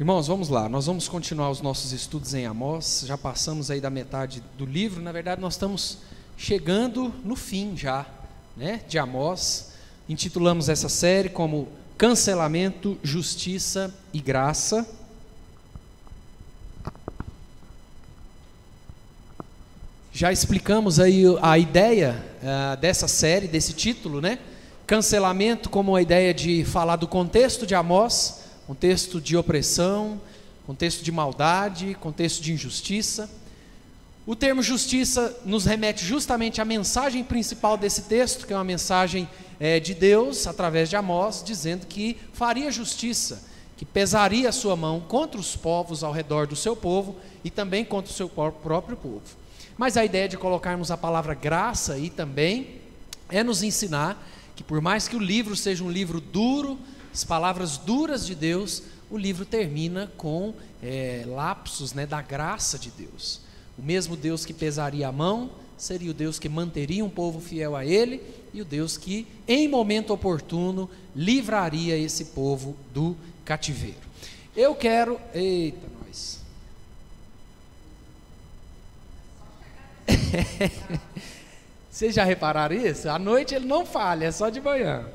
Irmãos, vamos lá. Nós vamos continuar os nossos estudos em Amós. Já passamos aí da metade do livro. Na verdade, nós estamos chegando no fim já, né, de Amós. Intitulamos essa série como Cancelamento, Justiça e Graça. Já explicamos aí a ideia uh, dessa série, desse título, né? Cancelamento como a ideia de falar do contexto de Amós, contexto de opressão, contexto de maldade, contexto de injustiça. O termo justiça nos remete justamente à mensagem principal desse texto, que é uma mensagem é, de Deus, através de Amós, dizendo que faria justiça, que pesaria a sua mão contra os povos ao redor do seu povo e também contra o seu próprio povo. Mas a ideia de colocarmos a palavra graça aí também é nos ensinar que, por mais que o livro seja um livro duro, as palavras duras de Deus, o livro termina com é, lapsos né, da graça de Deus. O mesmo Deus que pesaria a mão seria o Deus que manteria um povo fiel a Ele e o Deus que, em momento oportuno, livraria esse povo do cativeiro. Eu quero. Eita, nós. Vocês já repararam isso? À noite ele não falha, é só de manhã.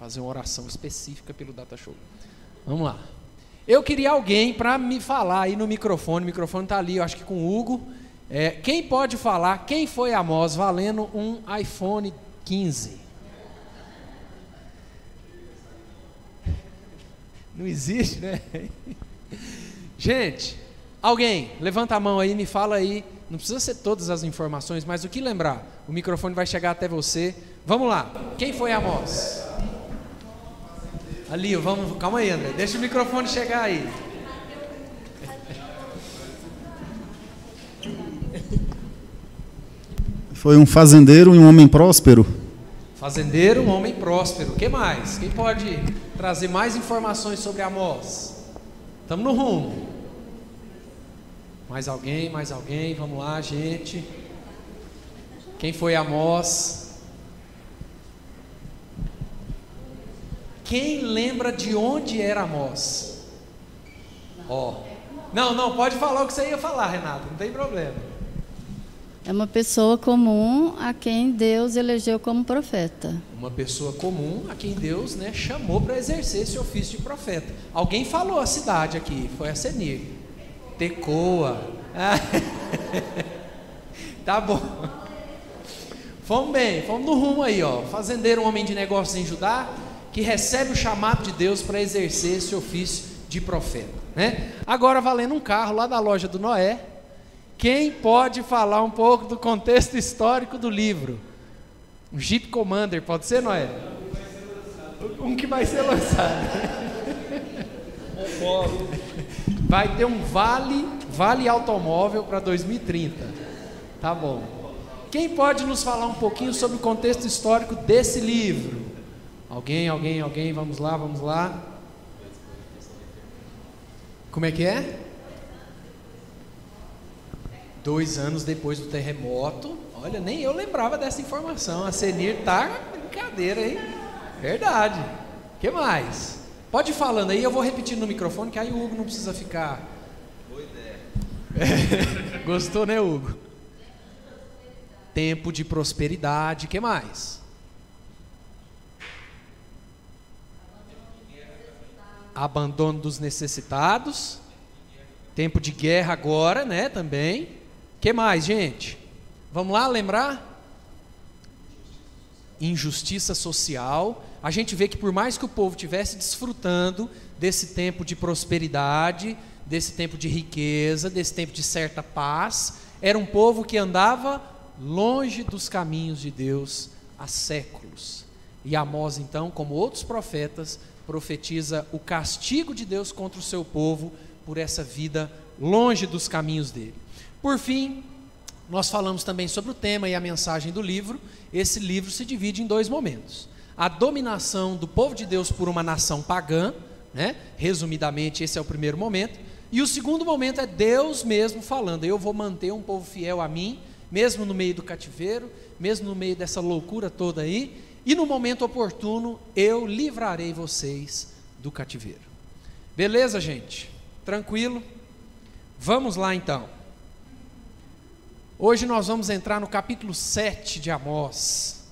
Fazer uma oração específica pelo Data Show. Vamos lá. Eu queria alguém para me falar aí no microfone. O microfone está ali, eu acho que com o Hugo. É, quem pode falar quem foi Amós valendo um iPhone 15? Não existe, né? Gente, alguém, levanta a mão aí, me fala aí não precisa ser todas as informações, mas o que lembrar? O microfone vai chegar até você. Vamos lá. Quem foi Amós? Ali, vamos. Calma aí, André. Deixa o microfone chegar aí. Foi um fazendeiro e um homem próspero. Fazendeiro, um homem próspero. O que mais? Quem pode trazer mais informações sobre Amós? Estamos no rumo. Mais alguém, mais alguém, vamos lá, gente. Quem foi Amós? Quem lembra de onde era Amós? Ó. Oh. Não, não, pode falar o que você ia falar, Renato, não tem problema. É uma pessoa comum a quem Deus elegeu como profeta. Uma pessoa comum a quem Deus né, chamou para exercer esse ofício de profeta. Alguém falou a cidade aqui, foi a Senir. Tecoa. tá bom. Fomos bem, fomos no rumo aí, ó. Fazendeiro, um homem de negócios em Judá, que recebe o chamado de Deus para exercer esse ofício de profeta, né? Agora valendo um carro lá da loja do Noé. Quem pode falar um pouco do contexto histórico do livro? Um Jeep Commander, pode ser, Noé? Um que vai ser lançado. Vai ter um vale, vale automóvel para 2030. Tá bom. Quem pode nos falar um pouquinho sobre o contexto histórico desse livro? Alguém, alguém, alguém? Vamos lá, vamos lá. Como é que é? Dois anos depois do terremoto. Olha, nem eu lembrava dessa informação. A Senir tá brincadeira, hein? Verdade. O que mais? Pode ir falando aí, eu vou repetir no microfone, que aí o Hugo não precisa ficar. Boa ideia. Gostou, né, Hugo? Tempo de prosperidade, que mais? Abandono dos necessitados. Tempo de guerra agora, né, também. Que mais, gente? Vamos lá lembrar? Injustiça social a gente vê que por mais que o povo tivesse desfrutando desse tempo de prosperidade, desse tempo de riqueza, desse tempo de certa paz, era um povo que andava longe dos caminhos de Deus há séculos. E Amós, então, como outros profetas, profetiza o castigo de Deus contra o seu povo por essa vida longe dos caminhos dele. Por fim, nós falamos também sobre o tema e a mensagem do livro. Esse livro se divide em dois momentos a dominação do povo de Deus por uma nação pagã, né? resumidamente, esse é o primeiro momento. E o segundo momento é Deus mesmo falando: Eu vou manter um povo fiel a mim, mesmo no meio do cativeiro, mesmo no meio dessa loucura toda aí, e no momento oportuno eu livrarei vocês do cativeiro. Beleza, gente? Tranquilo? Vamos lá então. Hoje nós vamos entrar no capítulo 7 de Amós.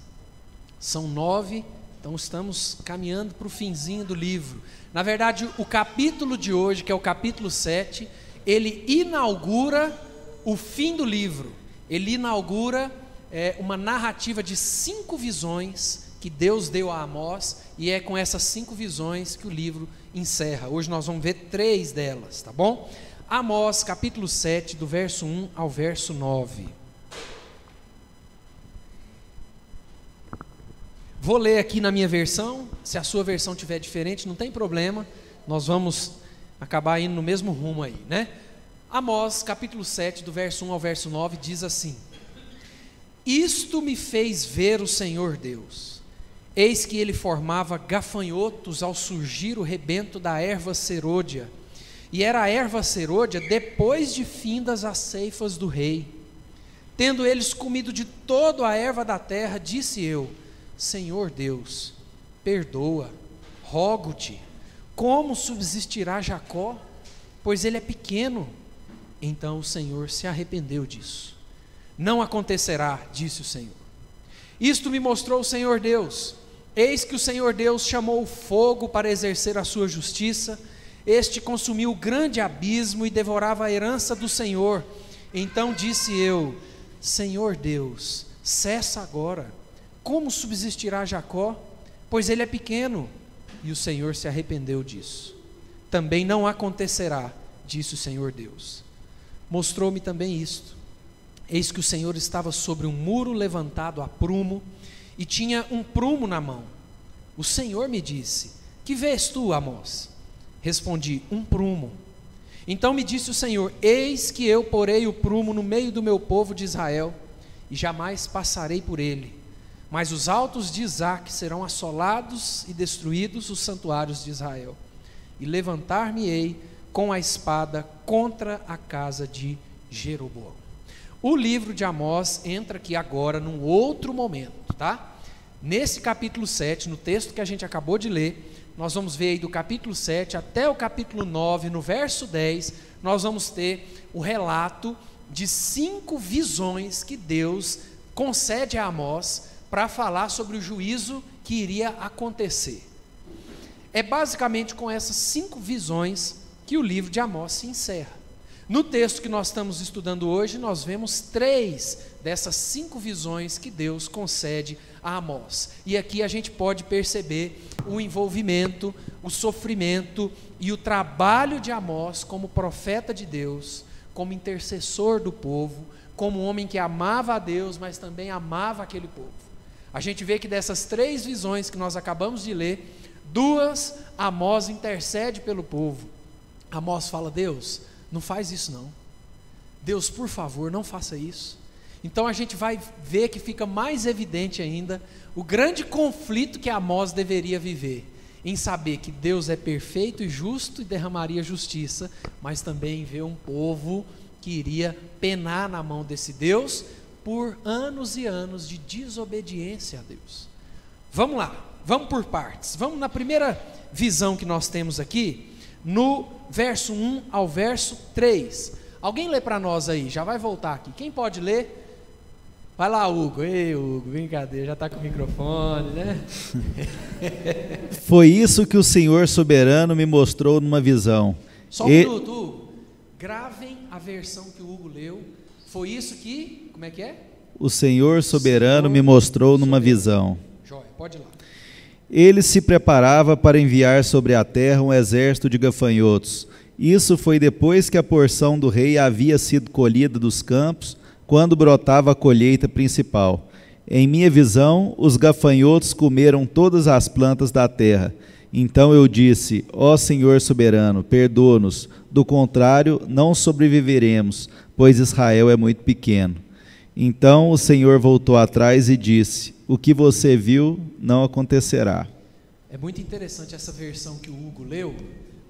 São nove, então estamos caminhando para o finzinho do livro. Na verdade, o capítulo de hoje, que é o capítulo 7, ele inaugura o fim do livro. Ele inaugura é, uma narrativa de cinco visões que Deus deu a Amós, e é com essas cinco visões que o livro encerra. Hoje nós vamos ver três delas, tá bom? Amós, capítulo 7, do verso 1 ao verso 9. Vou ler aqui na minha versão, se a sua versão tiver diferente, não tem problema, nós vamos acabar indo no mesmo rumo aí, né? Amós, capítulo 7, do verso 1 ao verso 9, diz assim: Isto me fez ver o Senhor Deus Eis que ele formava gafanhotos ao surgir o rebento da erva serôdia. E era a erva serôdia depois de findas as ceifas do rei. Tendo eles comido de toda a erva da terra, disse eu: Senhor Deus, perdoa, rogo-te, como subsistirá Jacó? Pois ele é pequeno. Então o Senhor se arrependeu disso. Não acontecerá, disse o Senhor. Isto me mostrou o Senhor Deus Eis que o Senhor Deus chamou o fogo para exercer a sua justiça, este consumiu o grande abismo e devorava a herança do Senhor. Então disse eu: Senhor Deus, cessa agora. Como subsistirá Jacó? Pois ele é pequeno. E o Senhor se arrependeu disso. Também não acontecerá, disse o Senhor Deus. Mostrou-me também isto. Eis que o Senhor estava sobre um muro levantado a prumo e tinha um prumo na mão. O Senhor me disse: Que vês tu, Amós? Respondi: Um prumo. Então me disse o Senhor: Eis que eu porei o prumo no meio do meu povo de Israel, e jamais passarei por ele. Mas os altos de Isaac serão assolados e destruídos os santuários de Israel. E levantar-me-ei com a espada contra a casa de Jeroboão. O livro de Amós entra aqui agora num outro momento, tá? Nesse capítulo 7, no texto que a gente acabou de ler, nós vamos ver aí do capítulo 7 até o capítulo 9, no verso 10, nós vamos ter o relato de cinco visões que Deus concede a Amós para falar sobre o juízo que iria acontecer. É basicamente com essas cinco visões que o livro de Amós se encerra. No texto que nós estamos estudando hoje, nós vemos três dessas cinco visões que Deus concede a Amós. E aqui a gente pode perceber o envolvimento, o sofrimento e o trabalho de Amós como profeta de Deus, como intercessor do povo, como homem que amava a Deus, mas também amava aquele povo. A gente vê que dessas três visões que nós acabamos de ler, duas Amós intercede pelo povo. Amós fala: Deus, não faz isso não. Deus, por favor, não faça isso. Então a gente vai ver que fica mais evidente ainda o grande conflito que Amós deveria viver, em saber que Deus é perfeito e justo e derramaria justiça, mas também ver um povo que iria penar na mão desse Deus por anos e anos de desobediência a Deus. Vamos lá, vamos por partes. Vamos na primeira visão que nós temos aqui, no verso 1 ao verso 3. Alguém lê para nós aí, já vai voltar aqui. Quem pode ler? Vai lá, Hugo. Ei, Hugo, brincadeira, já está com o microfone, né? Foi isso que o Senhor soberano me mostrou numa visão. Só um e... minuto, Hugo. Gravem a versão que o Hugo leu. Foi isso que, como é que é? O Senhor soberano Senhor me mostrou soberano. numa visão. Joia, pode ir lá. Ele se preparava para enviar sobre a terra um exército de gafanhotos. Isso foi depois que a porção do rei havia sido colhida dos campos quando brotava a colheita principal. Em minha visão, os gafanhotos comeram todas as plantas da terra. Então eu disse: Ó Senhor soberano, perdoa-nos, do contrário, não sobreviveremos, pois Israel é muito pequeno. Então o Senhor voltou atrás e disse: O que você viu não acontecerá. É muito interessante essa versão que o Hugo leu,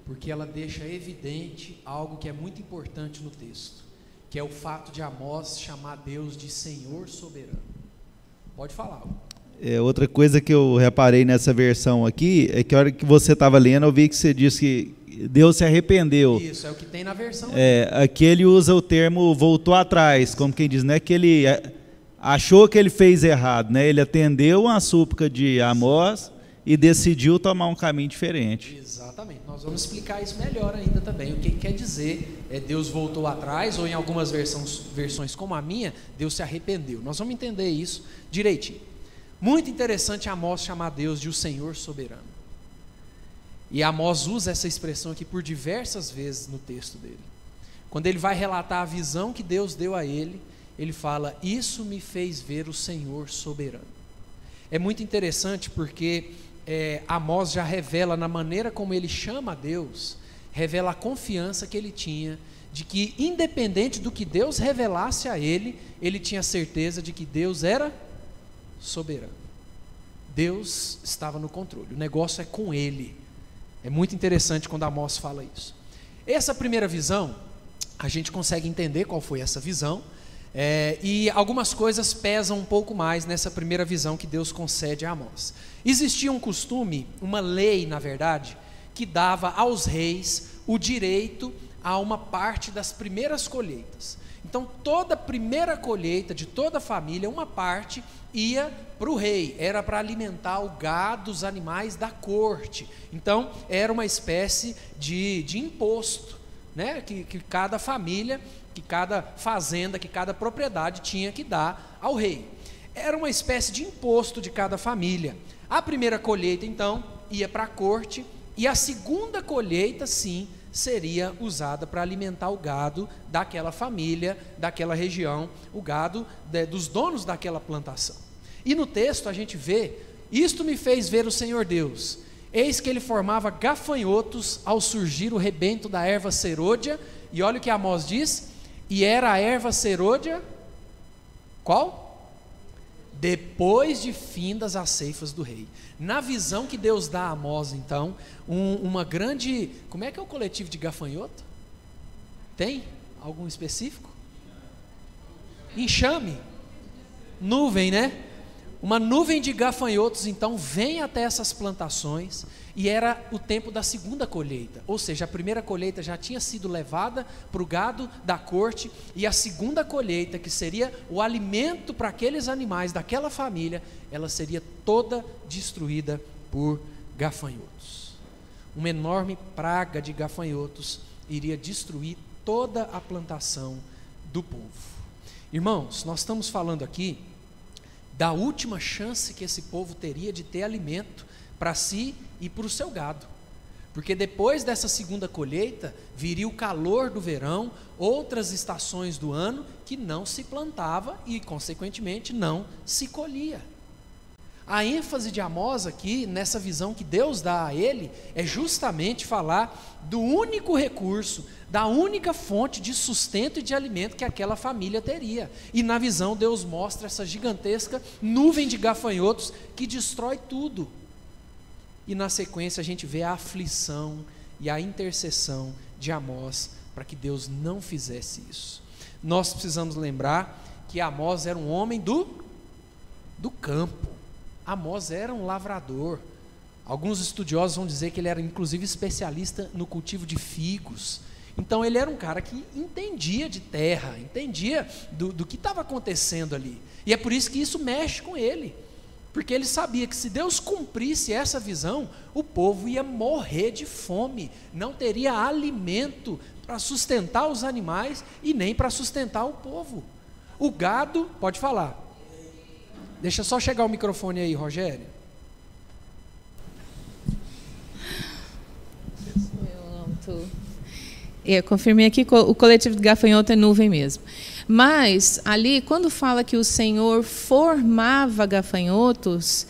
porque ela deixa evidente algo que é muito importante no texto que é o fato de Amós chamar Deus de Senhor soberano. Pode falar. É, outra coisa que eu reparei nessa versão aqui é que a hora que você estava lendo, eu vi que você disse que Deus se arrependeu. Isso, é o que tem na versão. É, aqui ele usa o termo voltou atrás, como quem diz, não é que ele é, achou que ele fez errado, né? Ele atendeu uma súplica de Amós e decidiu tomar um caminho diferente. Exatamente. Nós vamos explicar isso melhor ainda também. O que quer dizer é Deus voltou atrás, ou em algumas versões, versões como a minha, Deus se arrependeu. Nós vamos entender isso direitinho. Muito interessante Amós chamar Deus de o Senhor soberano. E Amós usa essa expressão aqui por diversas vezes no texto dele. Quando ele vai relatar a visão que Deus deu a ele, ele fala: Isso me fez ver o Senhor soberano. É muito interessante porque é, Amós já revela, na maneira como ele chama a Deus, revela a confiança que ele tinha de que, independente do que Deus revelasse a ele, ele tinha certeza de que Deus era soberano. Deus estava no controle. O negócio é com ele. É muito interessante quando Amós fala isso. Essa primeira visão, a gente consegue entender qual foi essa visão. É, e algumas coisas pesam um pouco mais nessa primeira visão que Deus concede a Amós. Existia um costume, uma lei, na verdade, que dava aos reis o direito a uma parte das primeiras colheitas. Então, toda primeira colheita de toda a família, uma parte ia para o rei, era para alimentar o gado, os animais da corte. Então, era uma espécie de, de imposto, né? que, que cada família, que cada fazenda, que cada propriedade tinha que dar ao rei. Era uma espécie de imposto de cada família. A primeira colheita, então, ia para a corte, e a segunda colheita, sim, seria usada para alimentar o gado daquela família, daquela região, o gado de, dos donos daquela plantação. E no texto a gente vê: Isto me fez ver o Senhor Deus. Eis que ele formava gafanhotos ao surgir o rebento da erva serôdia, e olha o que Amós diz: e era a erva serôdia, qual? Depois de findas as ceifas do rei. Na visão que Deus dá a Amós, então, um, uma grande. Como é que é o coletivo de gafanhoto? Tem? Algum específico? Enxame. Nuvem, né? Uma nuvem de gafanhotos então vem até essas plantações e era o tempo da segunda colheita, ou seja, a primeira colheita já tinha sido levada para o gado da corte e a segunda colheita, que seria o alimento para aqueles animais daquela família, ela seria toda destruída por gafanhotos. Uma enorme praga de gafanhotos iria destruir toda a plantação do povo. Irmãos, nós estamos falando aqui da última chance que esse povo teria de ter alimento para si e para o seu gado. Porque depois dessa segunda colheita, viria o calor do verão, outras estações do ano que não se plantava e, consequentemente, não se colhia. A ênfase de Amós aqui, nessa visão que Deus dá a ele, é justamente falar do único recurso, da única fonte de sustento e de alimento que aquela família teria. E na visão, Deus mostra essa gigantesca nuvem de gafanhotos que destrói tudo. E na sequência, a gente vê a aflição e a intercessão de Amós para que Deus não fizesse isso. Nós precisamos lembrar que Amós era um homem do, do campo. Amós era um lavrador. Alguns estudiosos vão dizer que ele era inclusive especialista no cultivo de figos. Então ele era um cara que entendia de terra, entendia do, do que estava acontecendo ali. E é por isso que isso mexe com ele. Porque ele sabia que se Deus cumprisse essa visão, o povo ia morrer de fome, não teria alimento para sustentar os animais e nem para sustentar o povo. O gado, pode falar. Deixa só chegar o microfone aí, Rogério. Eu confirmei aqui o coletivo de gafanhoto é nuvem mesmo. Mas ali, quando fala que o Senhor formava gafanhotos,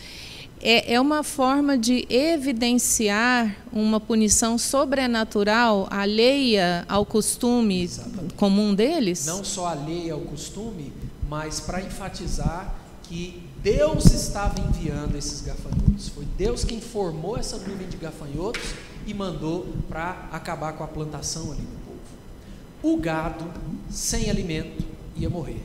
é, é uma forma de evidenciar uma punição sobrenatural alheia ao costume Exatamente. comum deles? Não só alheia ao costume, mas para enfatizar que Deus estava enviando esses gafanhotos. Foi Deus quem formou essa nuvem de gafanhotos e mandou para acabar com a plantação ali do povo. O gado, sem alimento, ia morrer.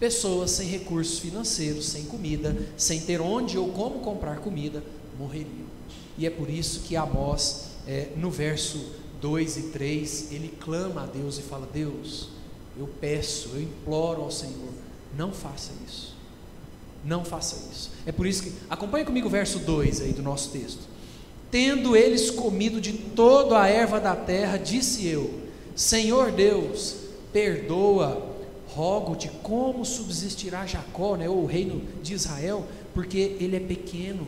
pessoas sem recursos financeiros, sem comida, sem ter onde ou como comprar comida, morreriam. E é por isso que Amós, é, no verso 2 e 3, ele clama a Deus e fala: Deus, eu peço, eu imploro ao Senhor, não faça isso. Não faça isso. É por isso que, acompanhe comigo o verso 2 aí do nosso texto. Tendo eles comido de toda a erva da terra, disse eu: Senhor Deus, perdoa, rogo-te como subsistirá Jacó, né, ou o reino de Israel, porque ele é pequeno.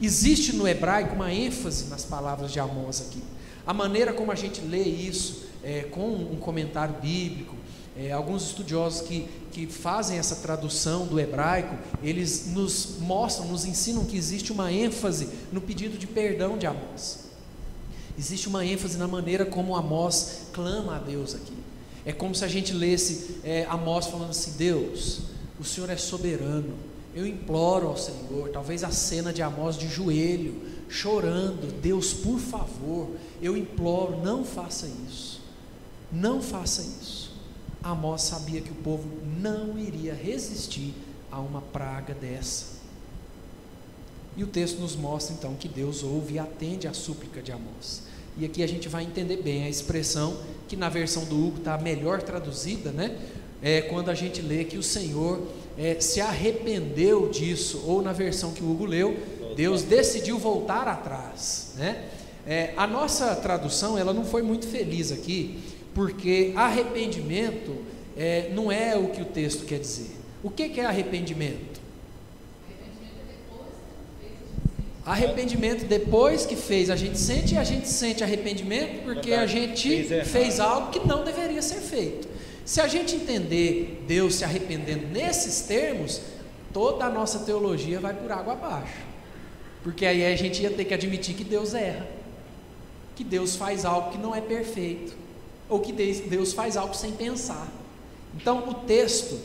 Existe no hebraico uma ênfase nas palavras de Amós aqui. A maneira como a gente lê isso, é, com um comentário bíblico, é, alguns estudiosos que, que fazem essa tradução do hebraico, eles nos mostram, nos ensinam que existe uma ênfase no pedido de perdão de Amós. Existe uma ênfase na maneira como Amós clama a Deus aqui. É como se a gente lesse é, Amós falando assim: Deus, o Senhor é soberano. Eu imploro ao Senhor, talvez a cena de Amós de joelho, chorando: Deus, por favor, eu imploro, não faça isso. Não faça isso. Amós sabia que o povo não iria resistir a uma praga dessa. E o texto nos mostra então que Deus ouve e atende à súplica de Amós. E aqui a gente vai entender bem a expressão que na versão do Hugo está melhor traduzida, né? É quando a gente lê que o Senhor é, se arrependeu disso, ou na versão que o Hugo leu, Deus decidiu voltar atrás, né? É, a nossa tradução ela não foi muito feliz aqui, porque arrependimento é, não é o que o texto quer dizer. O que, que é arrependimento? Arrependimento depois que fez, a gente sente e a gente sente arrependimento porque a gente fez algo que não deveria ser feito. Se a gente entender Deus se arrependendo nesses termos, toda a nossa teologia vai por água abaixo. Porque aí a gente ia ter que admitir que Deus erra, que Deus faz algo que não é perfeito ou que Deus faz algo sem pensar. Então o texto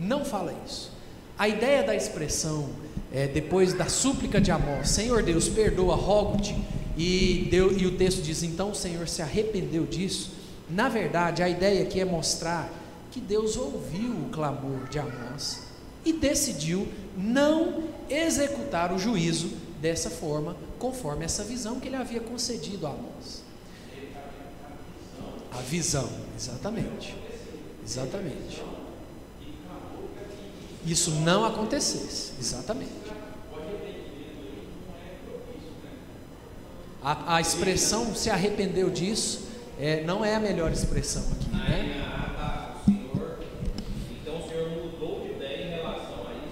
não fala isso. A ideia da expressão, é, depois da súplica de Amós, Senhor Deus, perdoa, rogo-te, e, e o texto diz, então o Senhor se arrependeu disso. Na verdade, a ideia aqui é mostrar que Deus ouviu o clamor de Amós e decidiu não executar o juízo dessa forma, conforme essa visão que ele havia concedido a Amós. A visão, exatamente. Exatamente. Isso não acontecesse, exatamente. A, a expressão se arrependeu disso é, não é a melhor expressão aqui, né?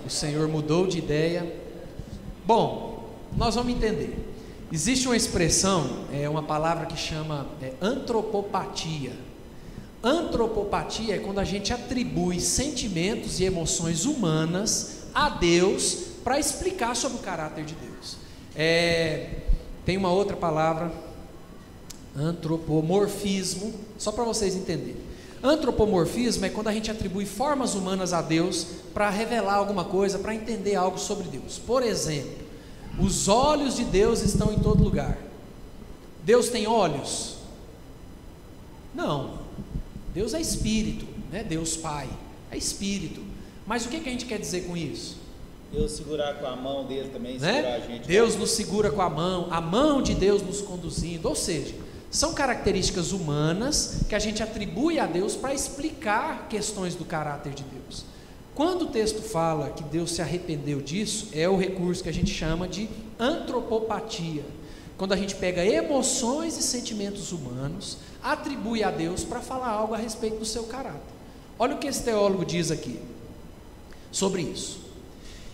O Senhor mudou de ideia. Bom, nós vamos entender. Existe uma expressão, é uma palavra que chama é, antropopatia. Antropopatia é quando a gente atribui sentimentos e emoções humanas a Deus para explicar sobre o caráter de Deus. É, tem uma outra palavra, antropomorfismo, só para vocês entenderem. Antropomorfismo é quando a gente atribui formas humanas a Deus para revelar alguma coisa, para entender algo sobre Deus. Por exemplo, os olhos de Deus estão em todo lugar. Deus tem olhos? Não. Deus é espírito, né? Deus Pai é espírito. Mas o que, que a gente quer dizer com isso? Deus segurar com a mão dele também, né? segurar a gente. Deus nos segura com a mão, a mão de Deus nos conduzindo. Ou seja, são características humanas que a gente atribui a Deus para explicar questões do caráter de Deus. Quando o texto fala que Deus se arrependeu disso, é o recurso que a gente chama de antropopatia. Quando a gente pega emoções e sentimentos humanos, atribui a Deus para falar algo a respeito do seu caráter. Olha o que esse teólogo diz aqui sobre isso.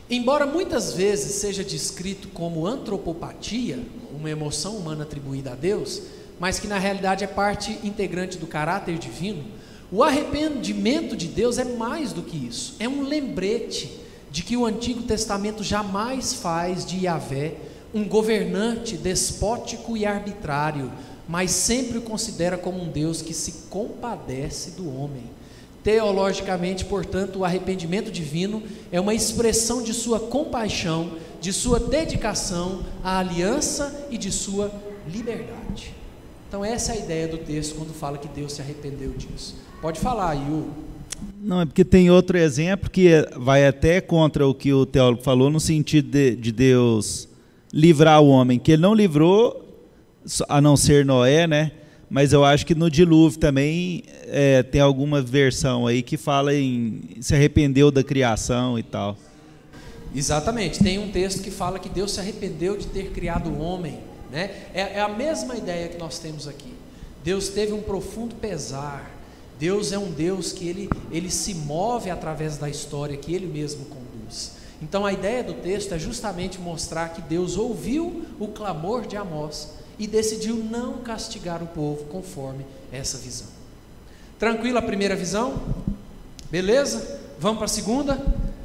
Embora muitas vezes seja descrito como antropopatia, uma emoção humana atribuída a Deus, mas que na realidade é parte integrante do caráter divino, o arrependimento de Deus é mais do que isso, é um lembrete de que o Antigo Testamento jamais faz de Yahvé um governante despótico e arbitrário, mas sempre o considera como um Deus que se compadece do homem. Teologicamente, portanto, o arrependimento divino é uma expressão de sua compaixão, de sua dedicação à aliança e de sua liberdade. Então, essa é a ideia do texto quando fala que Deus se arrependeu disso. Pode falar, Yu. Não, é porque tem outro exemplo que vai até contra o que o teólogo falou, no sentido de, de Deus livrar o homem, que ele não livrou, a não ser Noé, né? Mas eu acho que no dilúvio também é, tem alguma versão aí que fala em se arrependeu da criação e tal. Exatamente. Tem um texto que fala que Deus se arrependeu de ter criado o homem. Né? É, é a mesma ideia que nós temos aqui. Deus teve um profundo pesar. Deus é um Deus que ele, ele se move através da história que ele mesmo conduz. Então a ideia do texto é justamente mostrar que Deus ouviu o clamor de Amós e decidiu não castigar o povo conforme essa visão. Tranquilo a primeira visão? Beleza? Vamos para a segunda?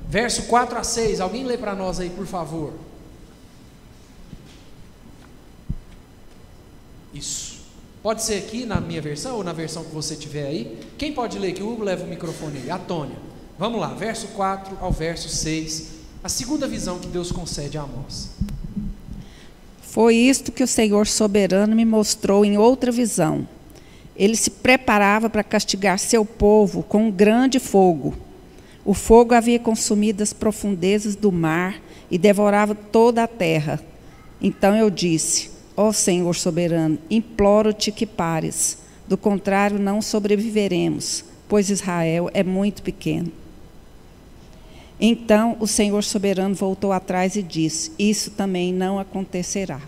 Verso 4 a 6. Alguém lê para nós aí, por favor. Isso. Pode ser aqui na minha versão ou na versão que você tiver aí. Quem pode ler? Que o Hugo leva o microfone aí. A Tônia. Vamos lá, verso 4 ao verso 6. A segunda visão que Deus concede a Amós. Foi isto que o Senhor soberano me mostrou em outra visão. Ele se preparava para castigar seu povo com um grande fogo. O fogo havia consumido as profundezas do mar e devorava toda a terra. Então eu disse: Ó oh, Senhor soberano, imploro-te que pares, do contrário não sobreviveremos, pois Israel é muito pequeno. Então o Senhor soberano voltou atrás e disse: Isso também não acontecerá.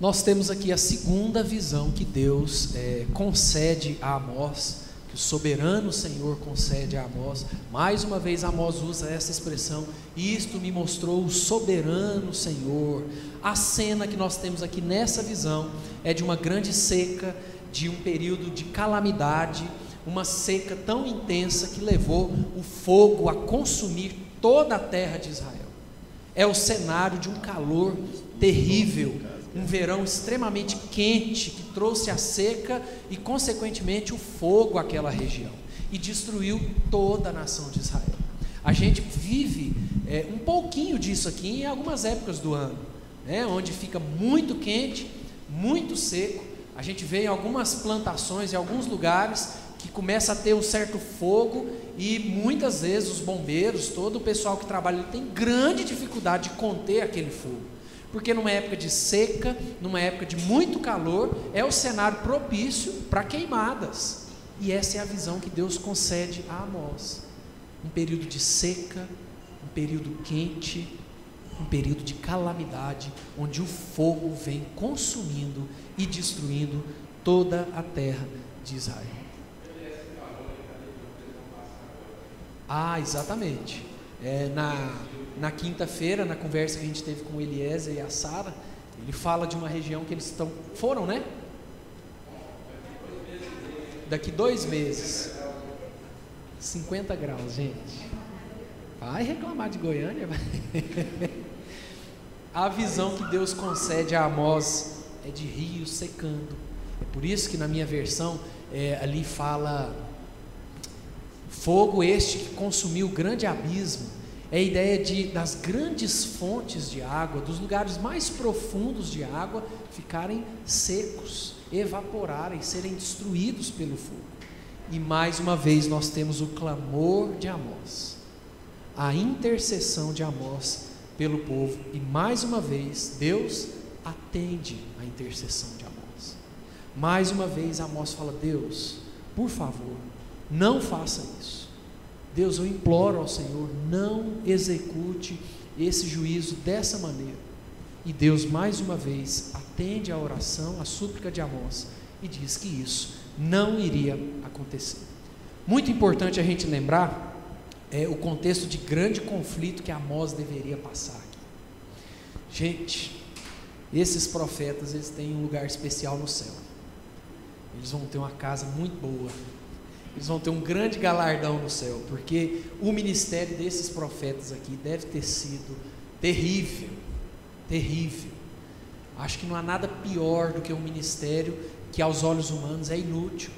Nós temos aqui a segunda visão que Deus é, concede a Amós, que o soberano Senhor concede a Amós. Mais uma vez, Amós usa essa expressão: Isto me mostrou o soberano Senhor. A cena que nós temos aqui nessa visão é de uma grande seca, de um período de calamidade, uma seca tão intensa que levou o fogo a consumir toda a terra de Israel. É o cenário de um calor terrível, um verão extremamente quente que trouxe a seca e, consequentemente, o fogo àquela região e destruiu toda a nação de Israel. A gente vive é, um pouquinho disso aqui em algumas épocas do ano, né, onde fica muito quente, muito seco. A gente vê em algumas plantações, em alguns lugares, que começa a ter um certo fogo e muitas vezes os bombeiros, todo o pessoal que trabalha tem grande dificuldade de conter aquele fogo. Porque numa época de seca, numa época de muito calor, é o cenário propício para queimadas. E essa é a visão que Deus concede a Amós. Um período de seca, um período quente, um período de calamidade, onde o fogo vem consumindo e destruindo toda a terra de Israel. Ah, exatamente. É, na na quinta-feira, na conversa que a gente teve com o Eliezer e a Sara, ele fala de uma região que eles estão. Foram, né? Daqui dois meses. 50 graus, gente. Vai reclamar de Goiânia? a visão que Deus concede a Amós é de rios secando. É por isso que na minha versão é, ali fala Fogo este que consumiu o grande abismo, é a ideia de das grandes fontes de água, dos lugares mais profundos de água ficarem secos, evaporarem, serem destruídos pelo fogo. E mais uma vez nós temos o clamor de Amós, a intercessão de Amós pelo povo, e mais uma vez Deus atende a intercessão de Amós. Mais uma vez Amós fala: Deus, por favor, não faça isso. Deus, eu imploro ao Senhor, não execute esse juízo dessa maneira. E Deus, mais uma vez, atende a oração, a súplica de Amós e diz que isso não iria acontecer. Muito importante a gente lembrar é, o contexto de grande conflito que Amós deveria passar aqui. Gente, esses profetas eles têm um lugar especial no céu. Eles vão ter uma casa muito boa, eles vão ter um grande galardão no céu, porque o ministério desses profetas aqui deve ter sido terrível, terrível. Acho que não há nada pior do que um ministério que aos olhos humanos é inútil.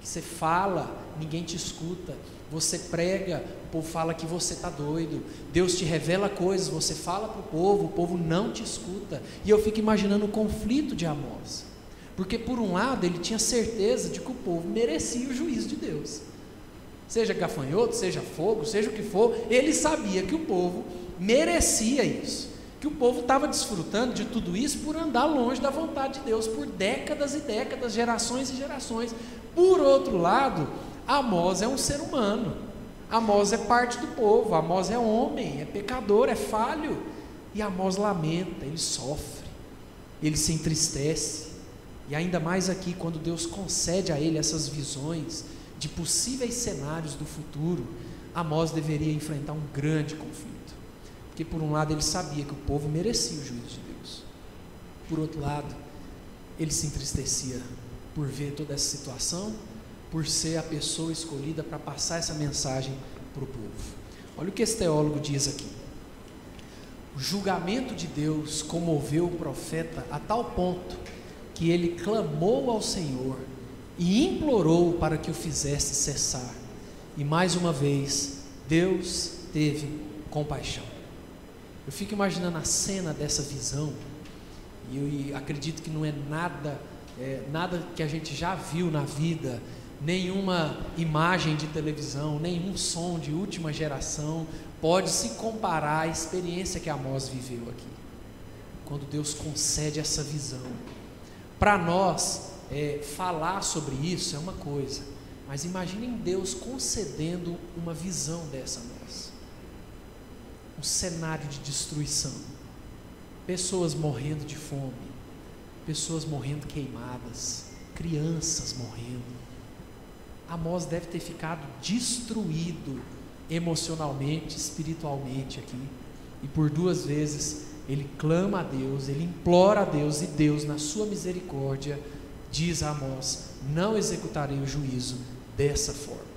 Que você fala, ninguém te escuta. Você prega, o povo fala que você está doido. Deus te revela coisas, você fala para o povo, o povo não te escuta. E eu fico imaginando o conflito de Amós. Porque, por um lado, ele tinha certeza de que o povo merecia o juízo de Deus. seja gafanhoto, seja fogo, seja o que for, ele sabia que o povo merecia isso. Que o povo estava desfrutando de tudo isso por andar longe da vontade de Deus por décadas e décadas, gerações e gerações. Por outro lado, Amós é um ser humano. Amós é parte do povo, Amós é homem, é pecador, é falho. E Amós lamenta, ele sofre, ele se entristece. E ainda mais aqui, quando Deus concede a ele essas visões de possíveis cenários do futuro, Amós deveria enfrentar um grande conflito. Porque, por um lado, ele sabia que o povo merecia o juízo de Deus, por outro lado, ele se entristecia por ver toda essa situação, por ser a pessoa escolhida para passar essa mensagem para o povo. Olha o que esse teólogo diz aqui. O julgamento de Deus comoveu o profeta a tal ponto que ele clamou ao Senhor e implorou para que o fizesse cessar. E mais uma vez, Deus teve compaixão. Eu fico imaginando a cena dessa visão, e eu acredito que não é nada, é, nada que a gente já viu na vida, nenhuma imagem de televisão, nenhum som de última geração pode se comparar à experiência que Amós viveu aqui. Quando Deus concede essa visão. Para nós, é, falar sobre isso é uma coisa, mas imaginem Deus concedendo uma visão dessa a nós. Um cenário de destruição. Pessoas morrendo de fome, pessoas morrendo queimadas, crianças morrendo Amós deve ter ficado destruído emocionalmente, espiritualmente aqui. E por duas vezes ele clama a Deus, ele implora a Deus, e Deus, na sua misericórdia, diz a Amós: Não executarei o juízo dessa forma.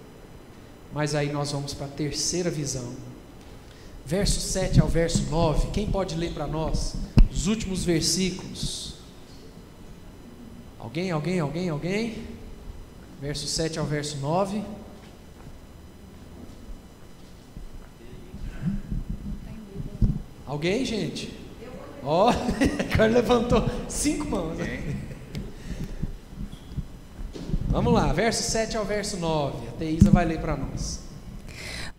Mas aí nós vamos para a terceira visão. Verso 7 ao verso 9. Quem pode ler para nós os últimos versículos? Alguém, alguém, alguém, alguém? verso 7 ao verso 9. Alguém, gente? Ó, oh, Carlos levantou cinco mãos. Vamos lá, verso 7 ao verso 9. A Teísa vai ler para nós.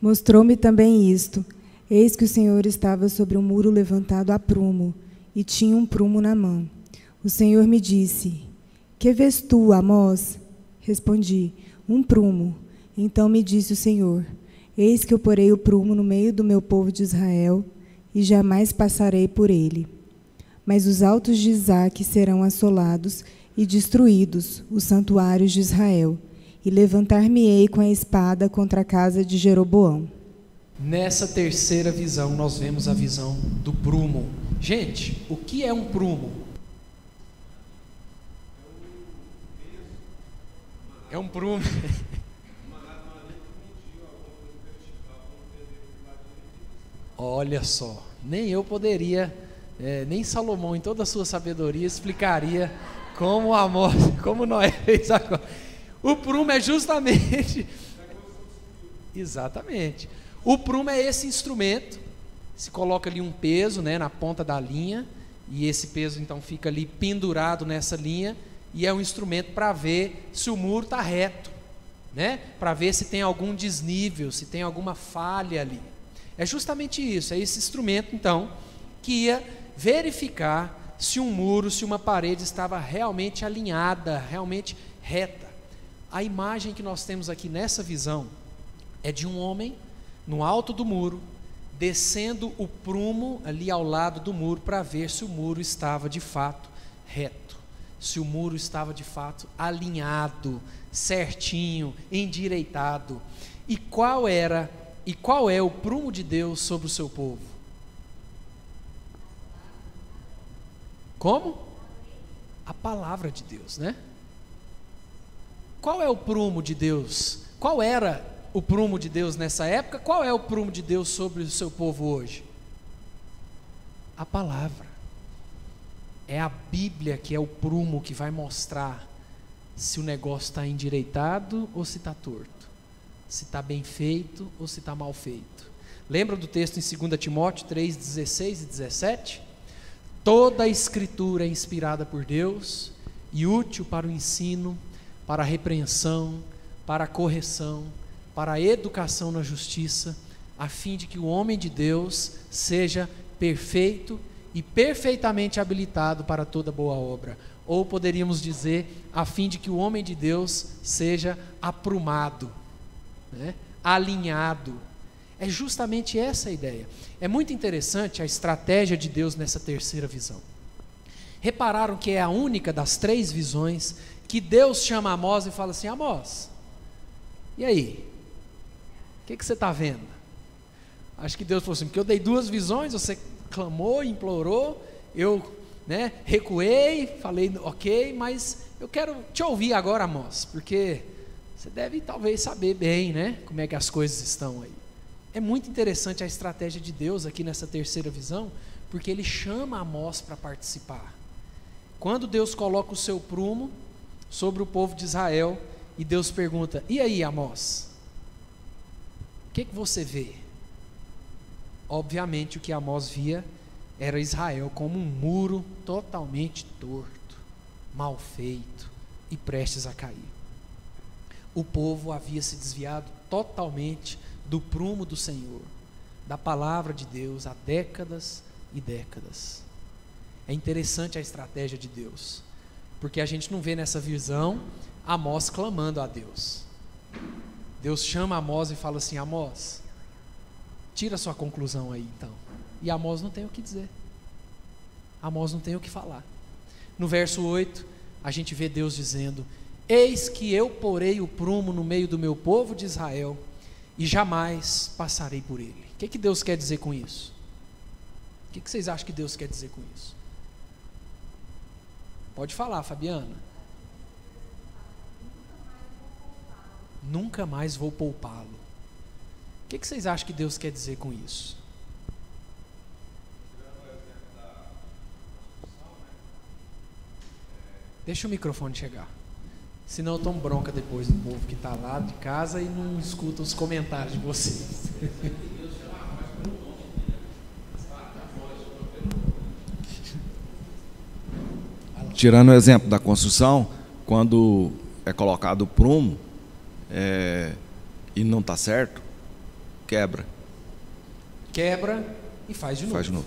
Mostrou-me também isto. Eis que o Senhor estava sobre um muro levantado a prumo, e tinha um prumo na mão. O Senhor me disse: Que vês tu, Amós? Respondi: Um prumo. Então me disse o Senhor: Eis que eu porei o prumo no meio do meu povo de Israel, e jamais passarei por ele. Mas os altos de Isaque serão assolados e destruídos, os santuários de Israel, e levantar-me-ei com a espada contra a casa de Jeroboão. Nessa terceira visão, nós vemos a visão do prumo. Gente, o que é um prumo? É um prumo. Olha só, nem eu poderia, é, nem Salomão, em toda a sua sabedoria, explicaria como o amor, como Noé fez agora. O prumo é justamente. Exatamente. O prumo é esse instrumento. Se coloca ali um peso né, na ponta da linha, e esse peso então fica ali pendurado nessa linha e é um instrumento para ver se o muro está reto, né? para ver se tem algum desnível, se tem alguma falha ali. É justamente isso, é esse instrumento então que ia verificar se um muro, se uma parede estava realmente alinhada, realmente reta. A imagem que nós temos aqui nessa visão é de um homem no alto do muro, descendo o prumo ali ao lado do muro para ver se o muro estava de fato reto se o muro estava de fato alinhado, certinho, endireitado. E qual era e qual é o prumo de Deus sobre o seu povo? Como? A palavra de Deus, né? Qual é o prumo de Deus? Qual era o prumo de Deus nessa época? Qual é o prumo de Deus sobre o seu povo hoje? A palavra. É a Bíblia que é o prumo que vai mostrar se o negócio está endireitado ou se está torto, se está bem feito ou se está mal feito. Lembra do texto em 2 Timóteo 3, 16 e 17? Toda a escritura é inspirada por Deus e útil para o ensino, para a repreensão, para a correção, para a educação na justiça, a fim de que o homem de Deus seja perfeito e perfeitamente habilitado para toda boa obra. Ou poderíamos dizer, a fim de que o homem de Deus seja aprumado, né? alinhado. É justamente essa a ideia. É muito interessante a estratégia de Deus nessa terceira visão. Repararam que é a única das três visões que Deus chama Amós e fala assim: Amós, e aí? O que, que você está vendo? Acho que Deus falou assim: porque eu dei duas visões, você clamou, implorou, eu né, recuei, falei ok, mas eu quero te ouvir agora, Amós, porque você deve talvez saber bem né, como é que as coisas estão aí. É muito interessante a estratégia de Deus aqui nessa terceira visão, porque ele chama Amós para participar. Quando Deus coloca o seu prumo sobre o povo de Israel, e Deus pergunta: E aí, Amós? O que, que você vê? Obviamente, o que Amós via era Israel como um muro totalmente torto, mal feito e prestes a cair. O povo havia se desviado totalmente do prumo do Senhor, da palavra de Deus há décadas e décadas. É interessante a estratégia de Deus, porque a gente não vê nessa visão Amós clamando a Deus. Deus chama Amós e fala assim: Amós, tira sua conclusão aí então. E Amós não tem o que dizer. Amós não tem o que falar. No verso 8, a gente vê Deus dizendo: Eis que eu porei o prumo no meio do meu povo de Israel e jamais passarei por ele. O que, que Deus quer dizer com isso? O que, que vocês acham que Deus quer dizer com isso? Pode falar, Fabiana. Nunca mais vou poupá-lo. O que, que vocês acham que Deus quer dizer com isso? Deixa o microfone chegar. Senão eu tomo bronca depois do povo que está lá de casa e não escuta os comentários de vocês. Tirando o exemplo da construção, quando é colocado o prumo é, e não está certo, quebra. Quebra e faz de novo. Faz de novo.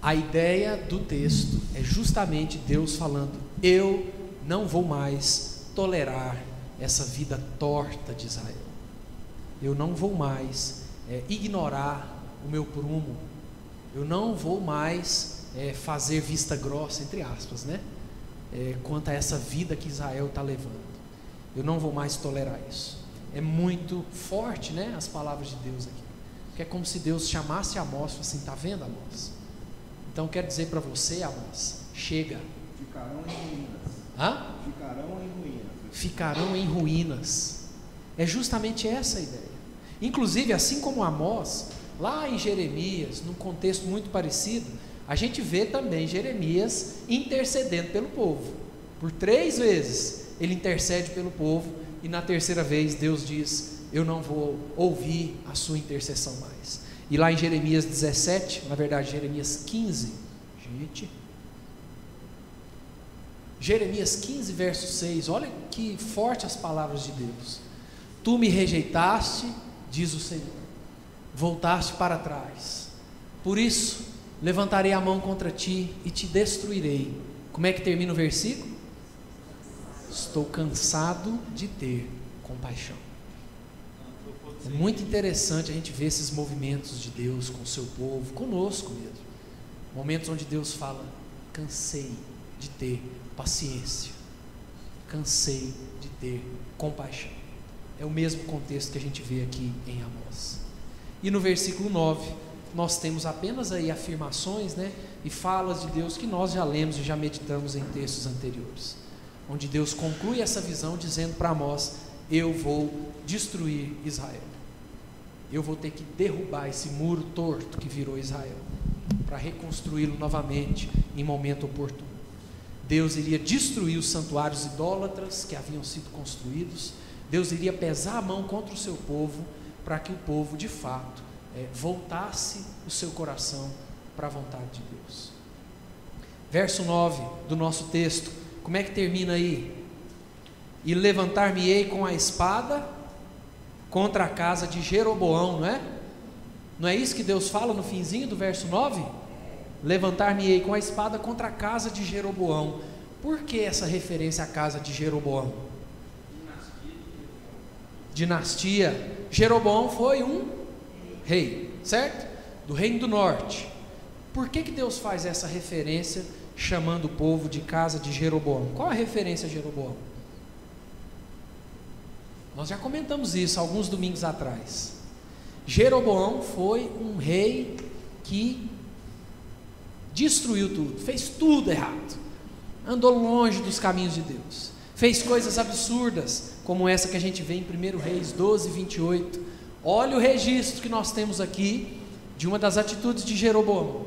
A ideia do texto é justamente Deus falando: Eu não vou mais tolerar essa vida torta de Israel. Eu não vou mais é, ignorar o meu prumo. Eu não vou mais é, fazer vista grossa, entre aspas, né? É, quanto a essa vida que Israel está levando. Eu não vou mais tolerar isso. É muito forte, né? As palavras de Deus aqui. Porque é como se Deus chamasse Amós e assim: Está vendo, Amós? Então quero dizer para você, Amós, chega. Ficarão em ruínas. Hã? Ficarão em ruínas. Ficarão em ruínas. É justamente essa a ideia. Inclusive, assim como Amós, lá em Jeremias, num contexto muito parecido, a gente vê também Jeremias intercedendo pelo povo. Por três vezes ele intercede pelo povo, e na terceira vez Deus diz: Eu não vou ouvir a sua intercessão mais. E lá em Jeremias 17, na verdade, Jeremias 15, gente. Jeremias 15, verso 6, olha que forte as palavras de Deus. Tu me rejeitaste, diz o Senhor, voltaste para trás. Por isso, levantarei a mão contra ti e te destruirei. Como é que termina o versículo? Estou cansado de ter compaixão. É muito interessante a gente ver esses movimentos de Deus com o seu povo, conosco mesmo. Momentos onde Deus fala: cansei de ter paciência, cansei de ter compaixão. É o mesmo contexto que a gente vê aqui em Amós. E no versículo 9, nós temos apenas aí afirmações né, e falas de Deus que nós já lemos e já meditamos em textos anteriores. Onde Deus conclui essa visão dizendo para Amós: Eu vou destruir Israel eu vou ter que derrubar esse muro torto que virou Israel, para reconstruí-lo novamente em momento oportuno. Deus iria destruir os santuários idólatras que haviam sido construídos, Deus iria pesar a mão contra o seu povo, para que o povo de fato é, voltasse o seu coração para a vontade de Deus. Verso 9 do nosso texto, como é que termina aí? E levantar-me-ei com a espada contra a casa de Jeroboão, não é? Não é isso que Deus fala no finzinho do verso 9? Levantar-me-ei com a espada contra a casa de Jeroboão. Por que essa referência à casa de Jeroboão? Dinastia. Jeroboão foi um rei, certo? Do reino do norte. Por que, que Deus faz essa referência chamando o povo de casa de Jeroboão? Qual a referência a Jeroboão? Nós já comentamos isso alguns domingos atrás. Jeroboão foi um rei que destruiu tudo, fez tudo errado, andou longe dos caminhos de Deus, fez coisas absurdas, como essa que a gente vê em 1 Reis 12, 28. Olha o registro que nós temos aqui de uma das atitudes de Jeroboão.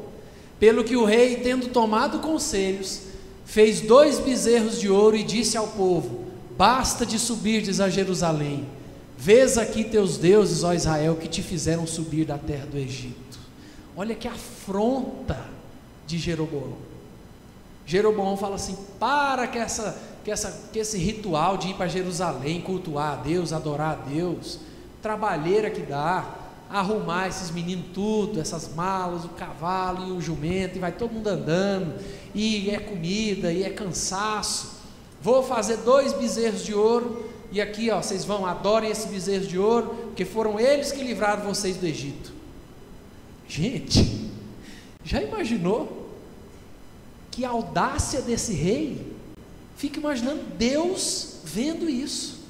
Pelo que o rei, tendo tomado conselhos, fez dois bezerros de ouro e disse ao povo: Basta de subirdes a Jerusalém. Vês aqui teus deuses, ó Israel, que te fizeram subir da terra do Egito. Olha que afronta de Jeroboão. Jeroboão fala assim: para que, essa, que, essa, que esse ritual de ir para Jerusalém, cultuar a Deus, adorar a Deus, trabalheira que dá, arrumar esses meninos tudo, essas malas, o cavalo e o jumento, e vai todo mundo andando, e é comida, e é cansaço. Vou fazer dois bezerros de ouro, e aqui, ó, vocês vão, adorem esses bezerros de ouro, porque foram eles que livraram vocês do Egito. Gente, já imaginou que a audácia desse rei? Fica imaginando Deus vendo isso.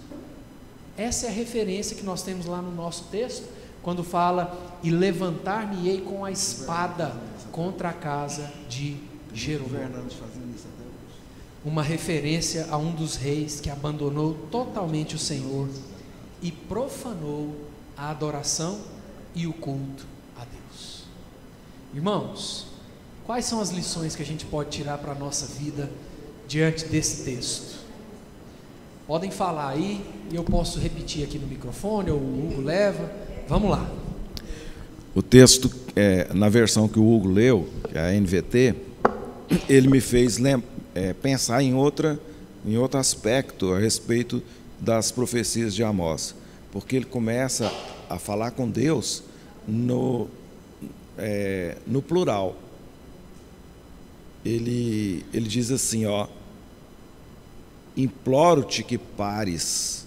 Essa é a referência que nós temos lá no nosso texto, quando fala: E levantar-me-ei com a espada contra a casa de Jeroboão uma referência a um dos reis que abandonou totalmente o Senhor e profanou a adoração e o culto. Irmãos, quais são as lições que a gente pode tirar para a nossa vida diante desse texto? Podem falar aí, e eu posso repetir aqui no microfone, ou o Hugo leva. Vamos lá. O texto, é, na versão que o Hugo leu, que é a NVT, ele me fez é, pensar em, outra, em outro aspecto a respeito das profecias de Amós, porque ele começa a falar com Deus no, é, no plural. Ele, ele diz assim: ó, imploro-te que pares,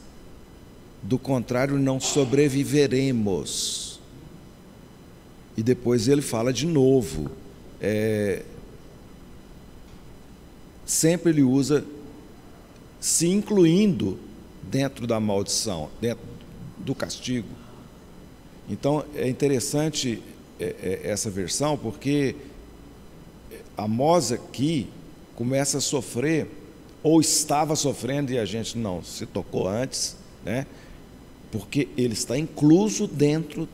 do contrário não sobreviveremos. E depois ele fala de novo, é, sempre ele usa se incluindo dentro da maldição, dentro do castigo. Então é interessante essa versão porque Amós aqui começa a sofrer ou estava sofrendo e a gente não se tocou antes, né? Porque ele está incluso dentro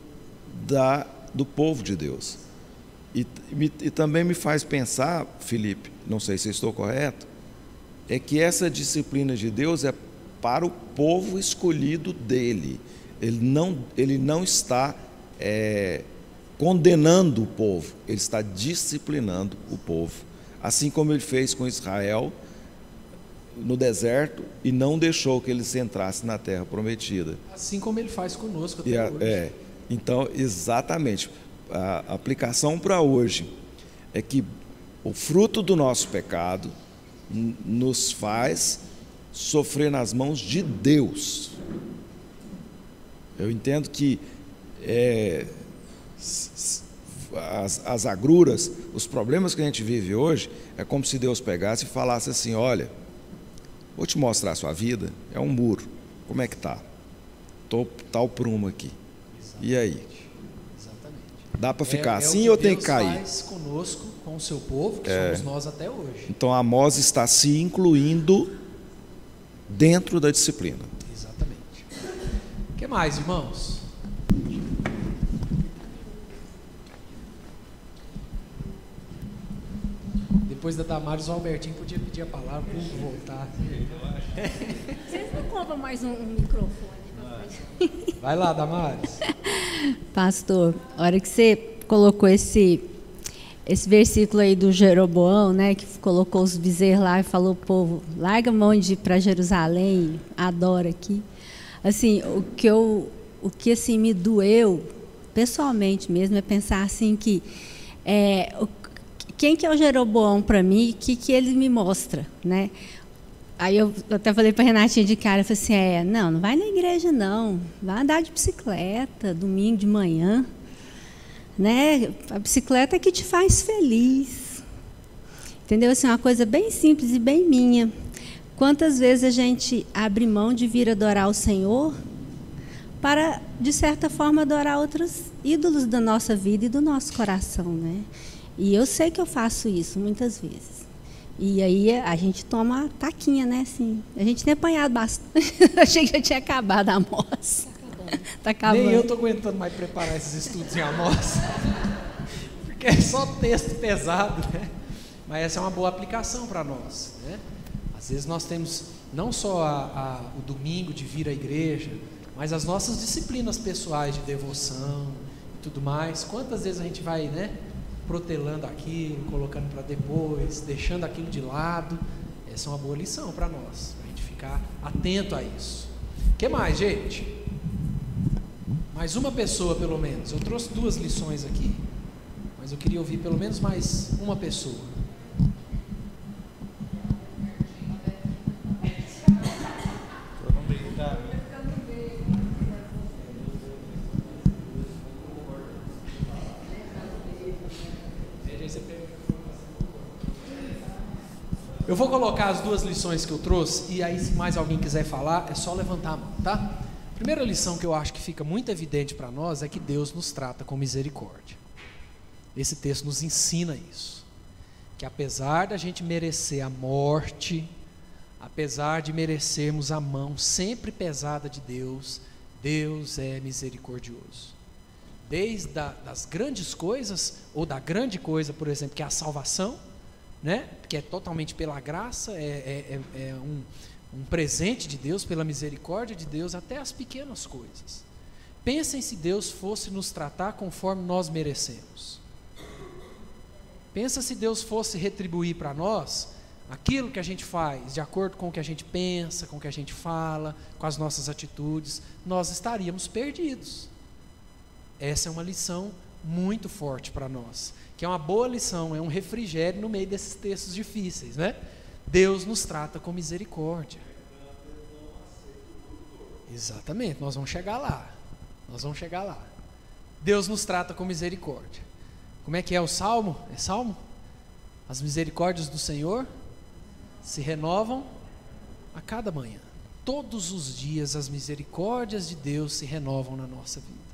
da, do povo de Deus. E, e, também me faz pensar, Felipe, não sei se estou correto, é que essa disciplina de Deus é para o povo escolhido dele. Ele não, ele não está é, condenando o povo, ele está disciplinando o povo. Assim como ele fez com Israel no deserto e não deixou que eles entrassem na terra prometida. Assim como ele faz conosco até a, hoje. É, então, exatamente a aplicação para hoje é que o fruto do nosso pecado nos faz sofrer nas mãos de Deus. Eu entendo que é, as, as agruras, os problemas que a gente vive hoje, é como se Deus pegasse e falasse assim: olha, vou te mostrar a sua vida, é um muro, como é que tá? Tô, tá o prumo aqui. E aí? Dá para ficar é, assim é ou tem que cair? faz conosco, com o seu povo, que é. somos nós até hoje. Então Amós está se incluindo dentro da disciplina. Exatamente. O que mais, irmãos? Depois da Damares, o Albertinho podia pedir a palavra para voltar. Vocês não compram mais um, um microfone? Vai lá, Damares. Pastor, a hora que você colocou esse esse versículo aí do Jeroboão, né, que colocou os bezerros lá e falou, povo, larga a mão de ir para Jerusalém, adora aqui. Assim, o que eu o que assim me doeu, pessoalmente mesmo, é pensar assim que é, o, quem que é o Jeroboão para mim, o que, que ele me mostra, né? Aí eu até falei para Renatinha de cara, eu falei assim, é, não, não vai na igreja não, vai andar de bicicleta, domingo de manhã, né? A bicicleta é que te faz feliz, entendeu? Assim, uma coisa bem simples e bem minha. Quantas vezes a gente abre mão de vir adorar o Senhor para, de certa forma, adorar outros ídolos da nossa vida e do nosso coração, né? E eu sei que eu faço isso muitas vezes. E aí a gente toma taquinha, né? Assim, a gente tem apanhado bastante. Achei que já tinha acabado a Amós. Tá acabando. Nem eu estou aguentando mais preparar esses estudos em Amós. Porque é só texto pesado, né? Mas essa é uma boa aplicação para nós, né? Às vezes nós temos não só a, a, o domingo de vir à igreja, mas as nossas disciplinas pessoais de devoção e tudo mais. Quantas vezes a gente vai, né, protelando aquilo, colocando para depois, deixando aquilo de lado? Essa é uma boa lição para nós, para a gente ficar atento a isso. O que mais, gente? Mais uma pessoa, pelo menos. Eu trouxe duas lições aqui, mas eu queria ouvir pelo menos mais uma pessoa. Eu vou colocar as duas lições que eu trouxe, e aí, se mais alguém quiser falar, é só levantar a mão, tá? Primeira lição que eu acho que fica muito evidente para nós é que Deus nos trata com misericórdia. Esse texto nos ensina isso. Que apesar da gente merecer a morte, apesar de merecermos a mão sempre pesada de Deus, Deus é misericordioso. Desde a, das grandes coisas, ou da grande coisa, por exemplo, que é a salvação, né? que é totalmente pela graça, é, é, é, é um, um presente de Deus, pela misericórdia de Deus, até as pequenas coisas. Pensem se Deus fosse nos tratar conforme nós merecemos. Pensa se Deus fosse retribuir para nós aquilo que a gente faz, de acordo com o que a gente pensa, com o que a gente fala, com as nossas atitudes, nós estaríamos perdidos. Essa é uma lição muito forte para nós que é uma boa lição, é um refrigério no meio desses textos difíceis, né? Deus nos trata com misericórdia. Exatamente, nós vamos chegar lá. Nós vamos chegar lá. Deus nos trata com misericórdia. Como é que é o salmo? É salmo? As misericórdias do Senhor se renovam a cada manhã. Todos os dias as misericórdias de Deus se renovam na nossa vida.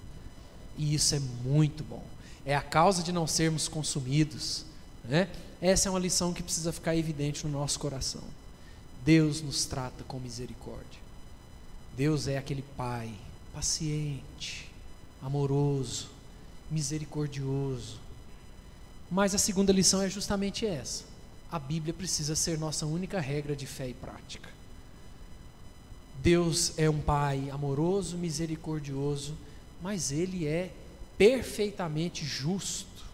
E isso é muito bom é a causa de não sermos consumidos. Né? Essa é uma lição que precisa ficar evidente no nosso coração. Deus nos trata com misericórdia. Deus é aquele Pai paciente, amoroso, misericordioso. Mas a segunda lição é justamente essa. A Bíblia precisa ser nossa única regra de fé e prática. Deus é um Pai amoroso, misericordioso, mas Ele é perfeitamente justo.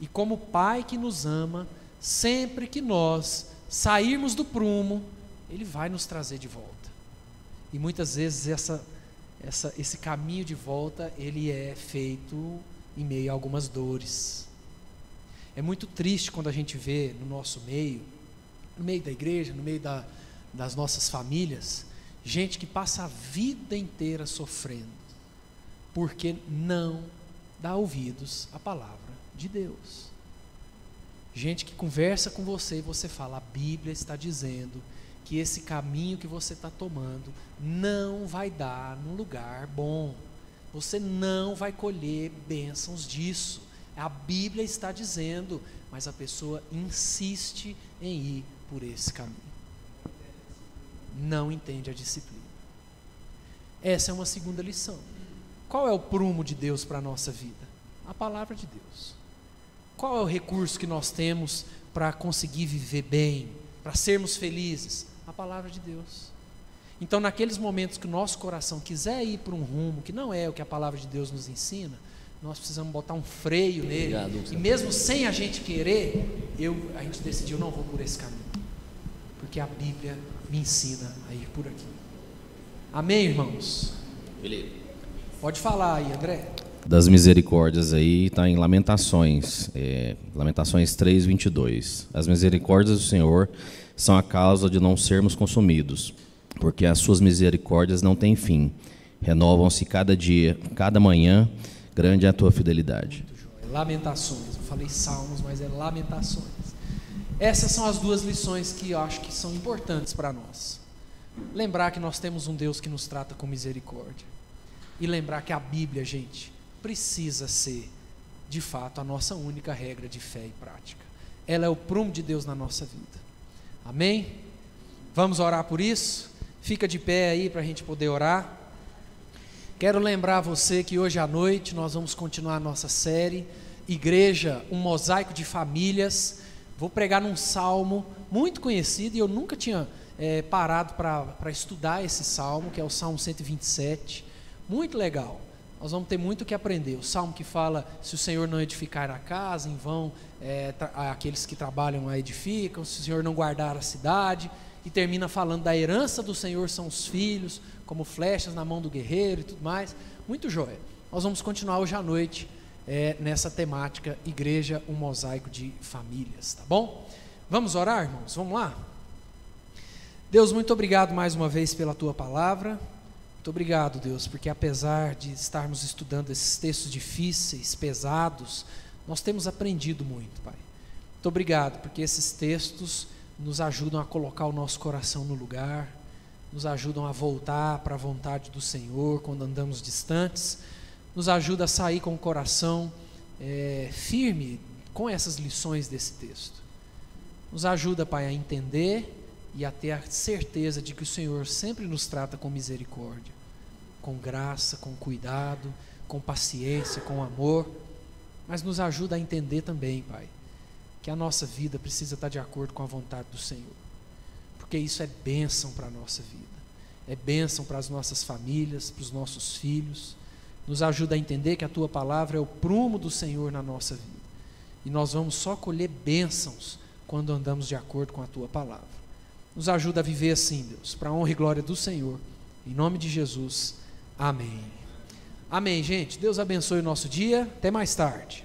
E como Pai que nos ama, sempre que nós sairmos do prumo, Ele vai nos trazer de volta. E muitas vezes essa, essa, esse caminho de volta ele é feito em meio a algumas dores. É muito triste quando a gente vê no nosso meio, no meio da igreja, no meio da, das nossas famílias, gente que passa a vida inteira sofrendo porque não dá ouvidos à palavra de Deus. Gente que conversa com você e você fala, a Bíblia está dizendo que esse caminho que você está tomando não vai dar num lugar bom. Você não vai colher bênçãos disso. A Bíblia está dizendo, mas a pessoa insiste em ir por esse caminho. Não entende a disciplina. Essa é uma segunda lição. Qual é o prumo de Deus para a nossa vida? A palavra de Deus. Qual é o recurso que nós temos para conseguir viver bem, para sermos felizes? A palavra de Deus. Então, naqueles momentos que o nosso coração quiser ir para um rumo que não é o que a palavra de Deus nos ensina, nós precisamos botar um freio nele. Obrigado, e mesmo sem a gente querer, eu, a gente decidiu, não vou por esse caminho. Porque a Bíblia me ensina a ir por aqui. Amém, irmãos? Beleza. Pode falar aí, André. Das misericórdias aí está em Lamentações, é, Lamentações 3, 22. As misericórdias do Senhor são a causa de não sermos consumidos, porque as suas misericórdias não têm fim. Renovam-se cada dia, cada manhã, grande é a tua fidelidade. Lamentações. Eu falei salmos, mas é lamentações. Essas são as duas lições que eu acho que são importantes para nós. Lembrar que nós temos um Deus que nos trata com misericórdia. E lembrar que a Bíblia, gente, precisa ser, de fato, a nossa única regra de fé e prática. Ela é o prumo de Deus na nossa vida. Amém? Vamos orar por isso? Fica de pé aí para a gente poder orar. Quero lembrar você que hoje à noite nós vamos continuar a nossa série Igreja, um mosaico de famílias. Vou pregar num salmo muito conhecido e eu nunca tinha é, parado para estudar esse salmo, que é o Salmo 127. Muito legal. Nós vamos ter muito o que aprender. O salmo que fala: se o Senhor não edificar a casa, em vão é, aqueles que trabalham a edificam, se o Senhor não guardar a cidade. E termina falando da herança do Senhor são os filhos, como flechas na mão do guerreiro e tudo mais. Muito jóia. Nós vamos continuar hoje à noite é, nessa temática Igreja, um mosaico de famílias, tá bom? Vamos orar, irmãos? Vamos lá? Deus, muito obrigado mais uma vez pela tua palavra. Muito obrigado, Deus, porque apesar de estarmos estudando esses textos difíceis, pesados, nós temos aprendido muito, Pai. Muito obrigado, porque esses textos nos ajudam a colocar o nosso coração no lugar, nos ajudam a voltar para a vontade do Senhor quando andamos distantes, nos ajuda a sair com o coração é, firme com essas lições desse texto. Nos ajuda, Pai, a entender e a ter a certeza de que o Senhor sempre nos trata com misericórdia, com graça, com cuidado, com paciência, com amor, mas nos ajuda a entender também, Pai, que a nossa vida precisa estar de acordo com a vontade do Senhor, porque isso é bênção para a nossa vida, é bênção para as nossas famílias, para os nossos filhos, nos ajuda a entender que a tua palavra é o prumo do Senhor na nossa vida, e nós vamos só colher bênçãos quando andamos de acordo com a tua palavra. Nos ajuda a viver assim, Deus, para a honra e glória do Senhor. Em nome de Jesus. Amém. Amém, gente. Deus abençoe o nosso dia. Até mais tarde.